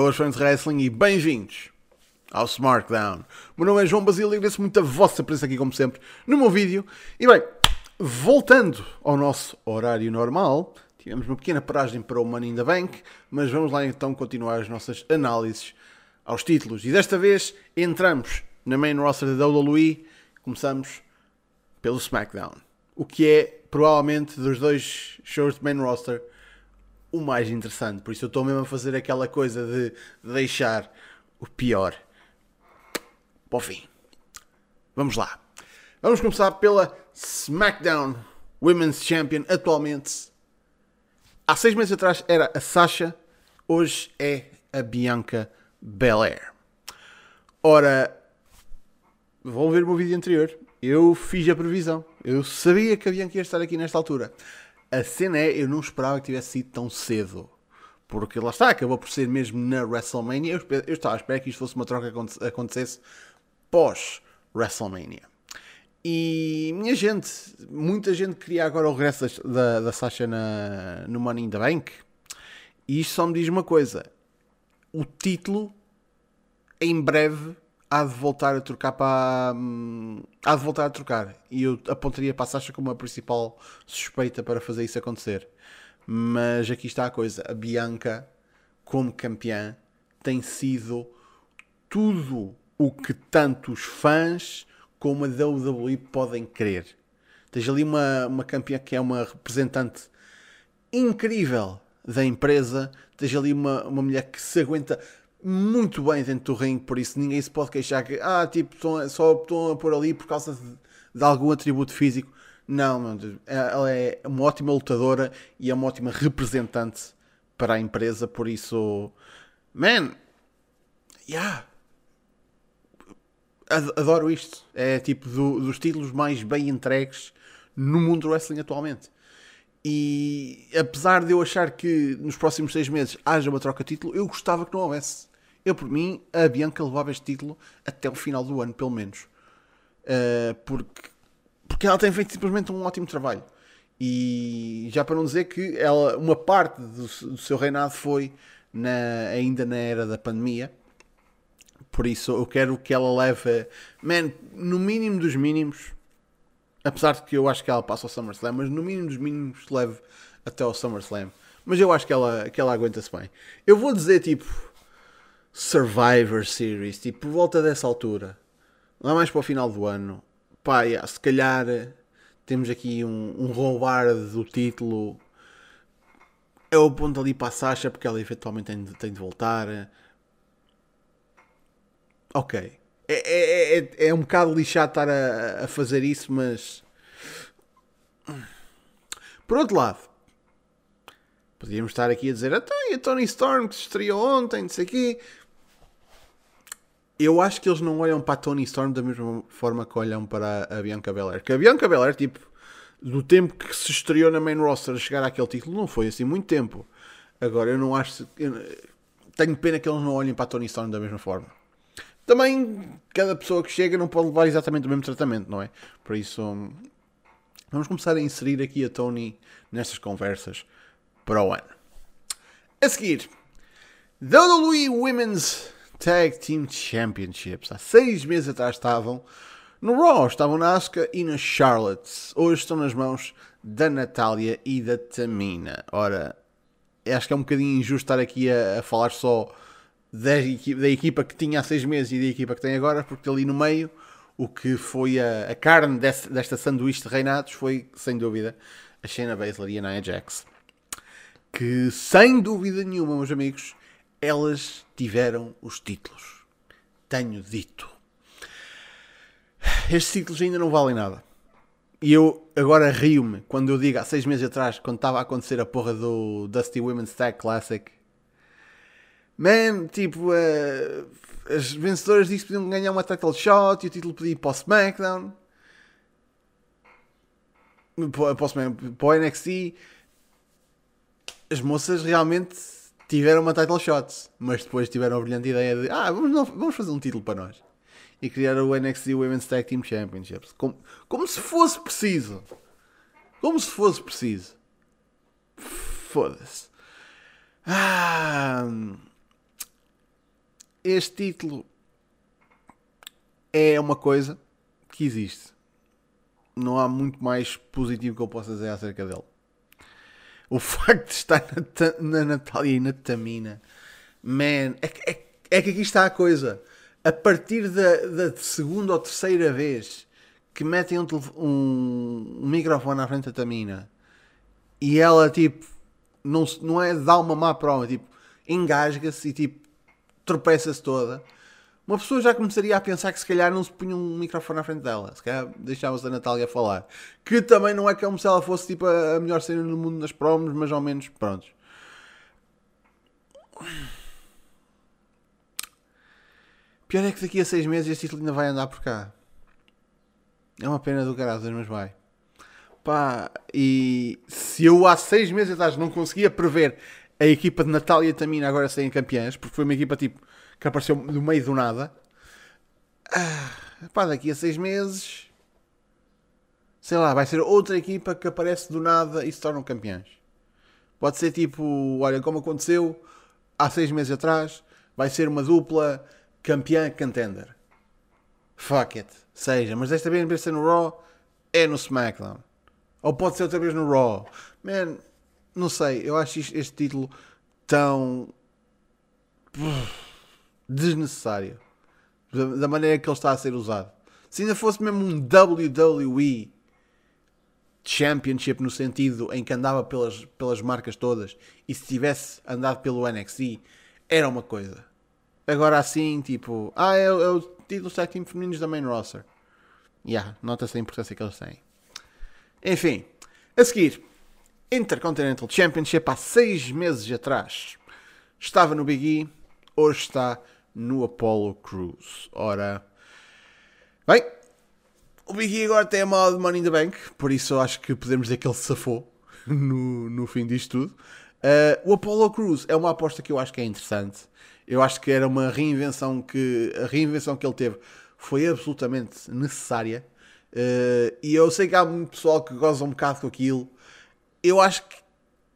Boas fãs de wrestling e bem-vindos ao Smartdown. Meu nome é João Basílio e agradeço muito a vossa presença aqui, como sempre, no meu vídeo. E bem, voltando ao nosso horário normal, tivemos uma pequena paragem para o Money in the Bank, mas vamos lá então continuar as nossas análises aos títulos. E desta vez entramos na main roster da WWE, começamos pelo SmackDown. O que é, provavelmente, dos dois shows de main roster, o mais interessante. Por isso eu estou mesmo a fazer aquela coisa de deixar o pior para o fim. Vamos lá. Vamos começar pela SmackDown Women's Champion. Atualmente, há seis meses atrás era a Sasha, hoje é a Bianca Belair. Ora, vão ver o meu vídeo anterior. Eu fiz a previsão. Eu sabia que a Bianca ia estar aqui nesta altura. A cena é, eu não esperava que tivesse sido tão cedo. Porque lá está, acabou por ser mesmo na WrestleMania. Eu, eu estava a esperar que isto fosse uma troca que acontecesse pós WrestleMania. E, minha gente, muita gente queria agora o regresso da, da Sasha na, no Money in the Bank. E isto só me diz uma coisa: o título em breve há de voltar a trocar para. Hum, há de voltar a trocar. E eu apontaria para a Sasha como a principal suspeita para fazer isso acontecer. Mas aqui está a coisa: a Bianca, como campeã, tem sido tudo o que tanto os fãs como a WWE podem querer. Tens ali uma, uma campeã que é uma representante incrível da empresa, tens ali uma, uma mulher que se aguenta muito bem dentro do ringue, por isso ninguém se pode queixar que ah, tipo, só estão a pôr ali por causa de, de algum atributo físico. Não, não, ela é uma ótima lutadora e é uma ótima representante para a empresa, por isso, man, yeah, adoro isto. É tipo do, dos títulos mais bem entregues no mundo do wrestling atualmente. E apesar de eu achar que nos próximos seis meses haja uma troca de título, eu gostava que não houvesse. Eu, por mim, a Bianca levava este título até o final do ano, pelo menos. Uh, porque, porque ela tem feito simplesmente um ótimo trabalho. E já para não dizer que ela, uma parte do, do seu reinado foi na, ainda na era da pandemia. Por isso eu quero que ela leve, man, no mínimo dos mínimos, apesar de que eu acho que ela passa ao SummerSlam, mas no mínimo dos mínimos leve até ao SummerSlam. Mas eu acho que ela, que ela aguenta-se bem. Eu vou dizer tipo Survivor Series, tipo, por volta dessa altura, lá mais para o final do ano, pá, yeah, se calhar temos aqui um, um roubar do título. Eu aponto ali para a Sasha porque ela eventualmente tem de, tem de voltar. Ok. É, é, é, é um bocado lixado estar a, a fazer isso, mas. Por outro lado, podíamos estar aqui a dizer: até a Tony Storm que se estreou ontem, não sei quê eu acho que eles não olham para a Tony Storm da mesma forma que olham para a Bianca Belair. Que a Bianca Belair, tipo, do tempo que se estreou na main roster a chegar àquele título, não foi assim muito tempo. Agora, eu não acho. Eu tenho pena que eles não olhem para a Tony Storm da mesma forma. Também, cada pessoa que chega não pode levar exatamente o mesmo tratamento, não é? Por isso, vamos começar a inserir aqui a Tony nestas conversas para o ano. A seguir, WWE Women's Tag Team Championships. Há seis meses atrás estavam no Raw, estavam na Asuka e na Charlotte. Hoje estão nas mãos da Natália e da Tamina. Ora, acho que é um bocadinho injusto estar aqui a, a falar só da equipa, da equipa, que tinha há seis meses e da equipa que tem agora, porque ali no meio o que foi a, a carne desta, desta sanduíche de reinados foi, sem dúvida, a Shayna Baszler e a Nia Jax. Que, sem dúvida nenhuma, meus amigos, elas tiveram os títulos. Tenho dito. Estes títulos ainda não valem nada. E eu agora rio-me quando eu digo há seis meses atrás, quando estava a acontecer a porra do Dusty Women's Tag Classic. Man, tipo, uh, as vencedoras disso podiam ganhar uma title shot e o título podia ir para o SmackDown. Para, para o NXT. As moças realmente tiveram uma title shot, mas depois tiveram a brilhante ideia de ah, vamos, vamos fazer um título para nós. E criar o NXT Women's Tag Team Championships. Como, como se fosse preciso. Como se fosse preciso. Foda-se. Ah, este título é uma coisa que existe. Não há muito mais positivo que eu possa dizer acerca dele. O facto de estar na, na Natália e na Tamina, man, é, é, é que aqui está a coisa. A partir da, da segunda ou terceira vez que metem um, um, um microfone à frente da Tamina e ela, tipo, não, não é dar uma má prova, tipo, engasga-se e, tipo, tropeça-se toda uma pessoa já começaria a pensar que se calhar não se punha um microfone à frente dela, se calhar deixava-se a Natália falar. Que também não é como se ela fosse tipo a melhor cena no mundo nas promos, mas ao menos prontos. Pior é que daqui a seis meses este título ainda vai andar por cá. É uma pena do caralho, mas vai. Pá, e se eu há seis meses atrás não conseguia prever a equipa de Natália Tamina agora serem campeãs, porque foi uma equipa tipo que apareceu do meio do nada. Ah, pá, daqui a seis meses, sei lá, vai ser outra equipa que aparece do nada e se tornam campeões. Pode ser tipo, olha, como aconteceu há seis meses atrás, vai ser uma dupla campeã contender. Fuck it, seja, mas desta vez em vez de ser no Raw, é no SmackDown. Ou pode ser outra vez no Raw. Man, não sei, eu acho este título tão desnecessário. Da maneira que ele está a ser usado. Se ainda fosse mesmo um WWE Championship no sentido em que andava pelas, pelas marcas todas e se tivesse andado pelo NXT, era uma coisa. Agora assim, tipo, ah, é, é o título tag femininos da main roster. Yeah, nota-se a importância que eles têm. Enfim, a seguir, Intercontinental Championship há seis meses atrás. Estava no Big E, hoje está no Apollo Cruise. Ora, bem, o Big E agora tem a mala de Money in the Bank, por isso eu acho que podemos dizer que ele safou no, no fim disto tudo. Uh, o Apollo Cruise é uma aposta que eu acho que é interessante. Eu acho que era uma reinvenção que a reinvenção que ele teve foi absolutamente necessária. Uh, e eu sei que há muito pessoal que goza um bocado com aquilo. Eu acho que,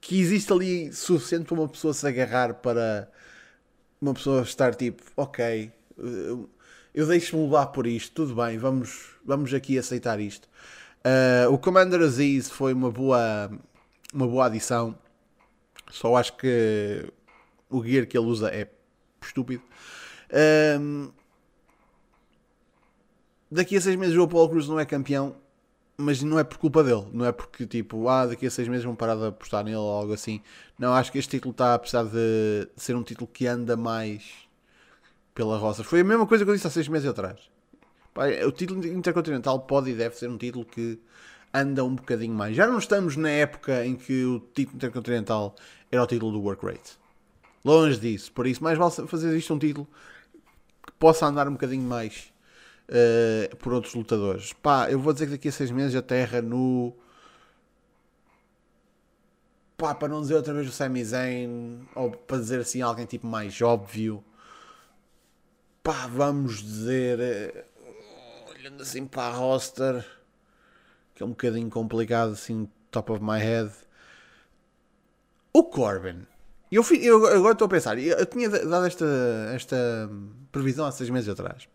que existe ali suficiente para uma pessoa se agarrar para, uma pessoa estar tipo, ok, eu deixo-me levar por isto, tudo bem, vamos, vamos aqui aceitar isto. Uh, o Commander Aziz foi uma boa, uma boa adição, só acho que o gear que ele usa é estúpido. Um, daqui a seis meses o Apollo Cruz não é campeão, mas não é por culpa dele, não é porque tipo, ah, daqui a seis meses vão parar de apostar nele ou algo assim. Não, acho que este título está, apesar de ser um título que anda mais pela roça. Foi a mesma coisa que eu disse há seis meses atrás. O título intercontinental pode e deve ser um título que anda um bocadinho mais. Já não estamos na época em que o título intercontinental era o título do work rate. Longe disso. Por isso, mais vale fazer isto um título que possa andar um bocadinho mais uh, por outros lutadores. Pá, eu vou dizer que daqui a seis meses a Terra no. Pá, para não dizer outra vez o Sami Zayn, ou para dizer assim alguém tipo mais óbvio. Pá, vamos dizer. Uh, olhando assim para a roster, que é um bocadinho complicado, assim, top of my head. O Corbin. Eu, eu agora estou a pensar, eu tinha dado esta, esta previsão há seis meses atrás.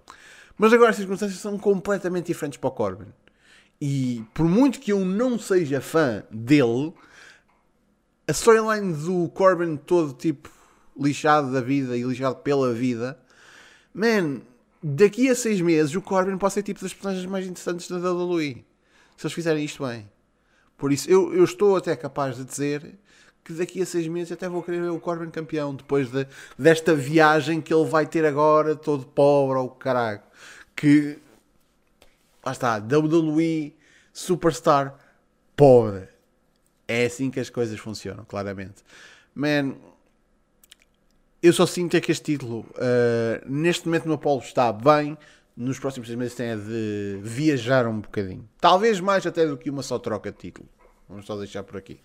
Mas agora as circunstâncias são completamente diferentes para o Corbin. E por muito que eu não seja fã dele, a storyline do Corbin todo tipo lixado da vida e lixado pela vida, man, daqui a seis meses o Corbin pode ser tipo das personagens mais interessantes da WWE. Se eles fizerem isto bem. Por isso, eu, eu estou até capaz de dizer que daqui a seis meses até vou querer ver o Corbin campeão depois de, desta viagem que ele vai ter agora, todo pobre ou caralho que lá está, WWE Superstar pobre. É assim que as coisas funcionam, claramente. Man, eu só sinto é que este título, uh, neste momento no Apollo está bem, nos próximos seis meses tem a de viajar um bocadinho. Talvez mais até do que uma só troca de título. Vamos só deixar por aqui.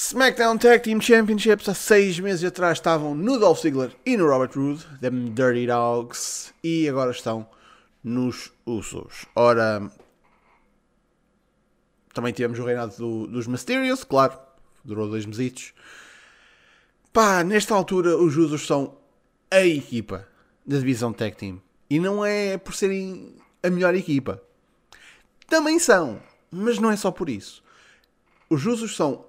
SmackDown Tag Team Championships há seis meses atrás estavam no Dolph Ziggler e no Robert Roode, them Dirty Dogs, e agora estão nos Usos. Ora, também tivemos o reinado do, dos Mysterios, claro, durou dois mesitos. Pá, nesta altura os Usos são a equipa da divisão Tag Team. E não é por serem a melhor equipa. Também são, mas não é só por isso. Os Usos são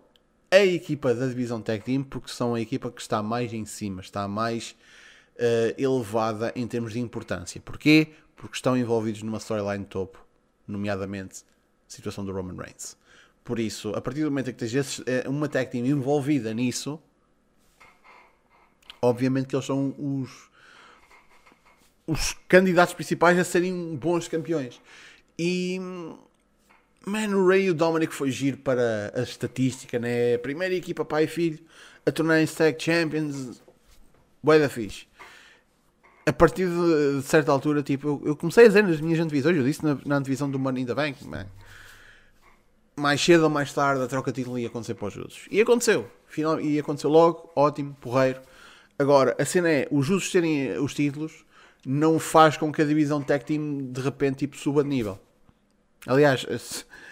a equipa da divisão Tag Team porque são a equipa que está mais em cima, está mais uh, elevada em termos de importância. Porquê? Porque estão envolvidos numa storyline topo, nomeadamente a situação do Roman Reigns. Por isso, a partir do momento em que tens eh, uma tag team envolvida nisso, obviamente que eles são os, os candidatos principais a serem bons campeões. E Man, o Ray e o Dominic foi giro para a estatística, né? Primeira equipa pai e filho a tornarem-se Tag Champions. Boa da fixe. A partir de, de, certa altura, tipo, eu, eu, comecei a dizer nas minhas antevisões, eu disse na, na antevisão do Money in the Bank, man. Mais cedo ou mais tarde a troca de título ia acontecer para os Jusos. E aconteceu. Final, e aconteceu logo, ótimo, porreiro. Agora, a cena é, os Jusos terem os títulos não faz com que a divisão Tag Team de repente tipo, suba de nível. Aliás,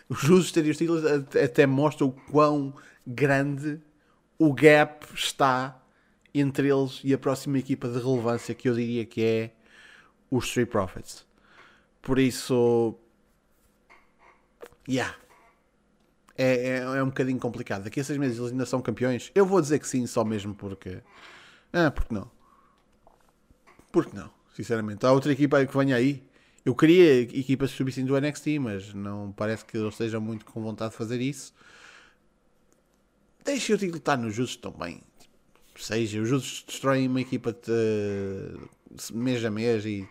os Jusos terem os títulos até mostram o quão grande o gap está entre eles e a próxima equipa de relevância que eu diria que é os Street Profits. Por isso, yeah. É, é, é um bocadinho complicado. Daqui a seis meses eles ainda são campeões. Eu vou dizer que sim, só mesmo porque. Ah, porque não? Porque não? Sinceramente. Há outra equipa que venha aí. Eu queria equipas que subissem do NXT, mas não parece que eles estejam muito com vontade de fazer isso. Deixem o título estar nos justos também seja, os outros destroem uma equipa de, mês a mês e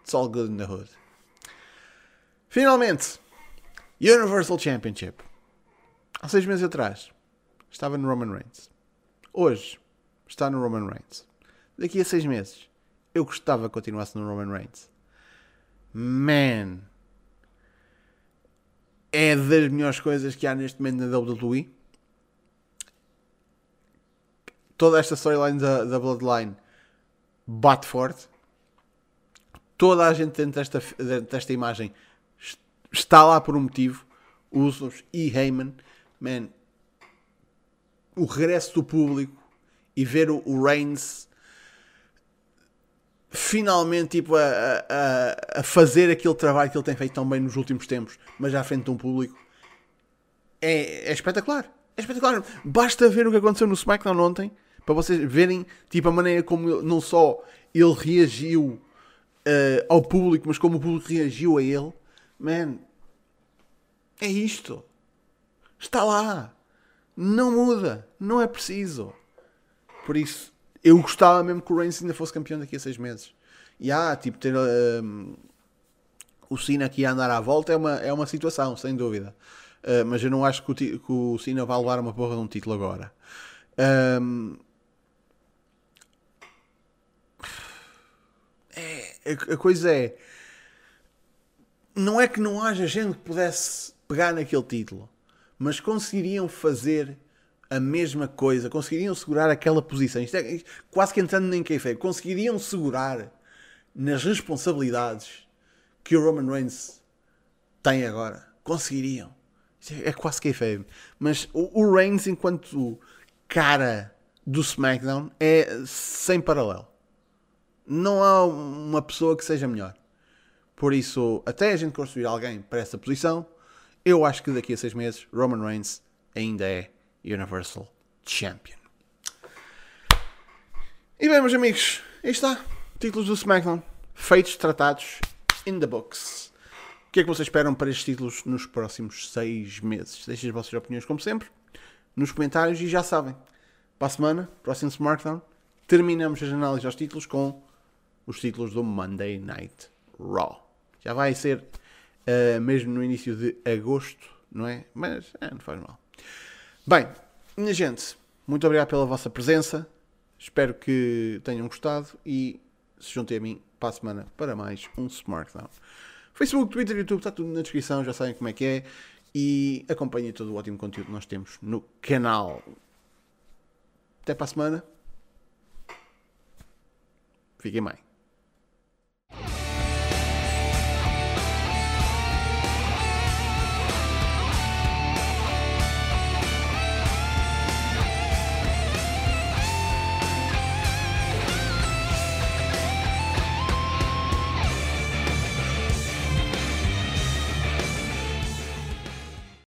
it's all good in the hood. Finalmente, Universal Championship. Há seis meses atrás estava no Roman Reigns. Hoje está no Roman Reigns. Daqui a seis meses eu gostava que continuasse no Roman Reigns. Man, é das melhores coisas que há neste momento na WWE toda esta storyline da, da Bloodline bate forte. Toda a gente dentro desta, dentro desta imagem está lá por um motivo. Usos e Heyman, man, o regresso do público e ver o, o Reigns finalmente tipo, a, a, a, fazer aquele trabalho que ele tem feito tão bem nos últimos tempos, mas já à frente de um público, é, é espetacular. É espetacular. Basta ver o que aconteceu no SmackDown ontem para vocês verem tipo, a maneira como não só ele reagiu uh, ao público, mas como o público reagiu a ele. Man, é isto. Está lá. Não muda. Não é preciso. Por isso, eu gostava mesmo que o Reigns ainda fosse campeão daqui a seis meses. E há, tipo, ter uh, o Cena aqui a andar à volta é uma, é uma situação, sem dúvida. Uh, mas eu não acho que o, que o Cena vai levar uma porra de um título agora. Um, a, coisa é. Não é que não haja gente que pudesse pegar naquele título, mas conseguiriam fazer a mesma coisa, conseguiriam segurar aquela posição. Isto é quase que entrando nem kayfabe, conseguiriam segurar nas responsabilidades que o Roman Reigns tem agora. Conseguiriam. É, é quase kayfabe. Mas o, o Reigns, enquanto cara do SmackDown, é sem paralelo não há uma pessoa que seja melhor. Por isso, até a gente construir alguém para essa posição, eu acho que daqui a seis meses Roman Reigns ainda é Universal Champion. E bem, meus amigos, aí está. Títulos do SmackDown. Feitos, tratados, in the books. O que é que vocês esperam para estes títulos nos próximos seis meses? Deixem as vossas opiniões, como sempre, nos comentários e já sabem. Para a semana, próximo SmackDown, terminamos as análises aos títulos com os títulos do Monday Night Raw. Já vai ser uh, mesmo no início de agosto, não é? Mas é, não faz mal. Bem, minha gente, muito obrigado pela vossa presença. Espero que tenham gostado e se juntem a mim para a semana para mais um Smartdown. Facebook, Twitter, YouTube, está tudo na descrição, já sabem como é que é. E acompanhem todo o ótimo conteúdo que nós temos no canal. Até para a semana. Fiquem bem.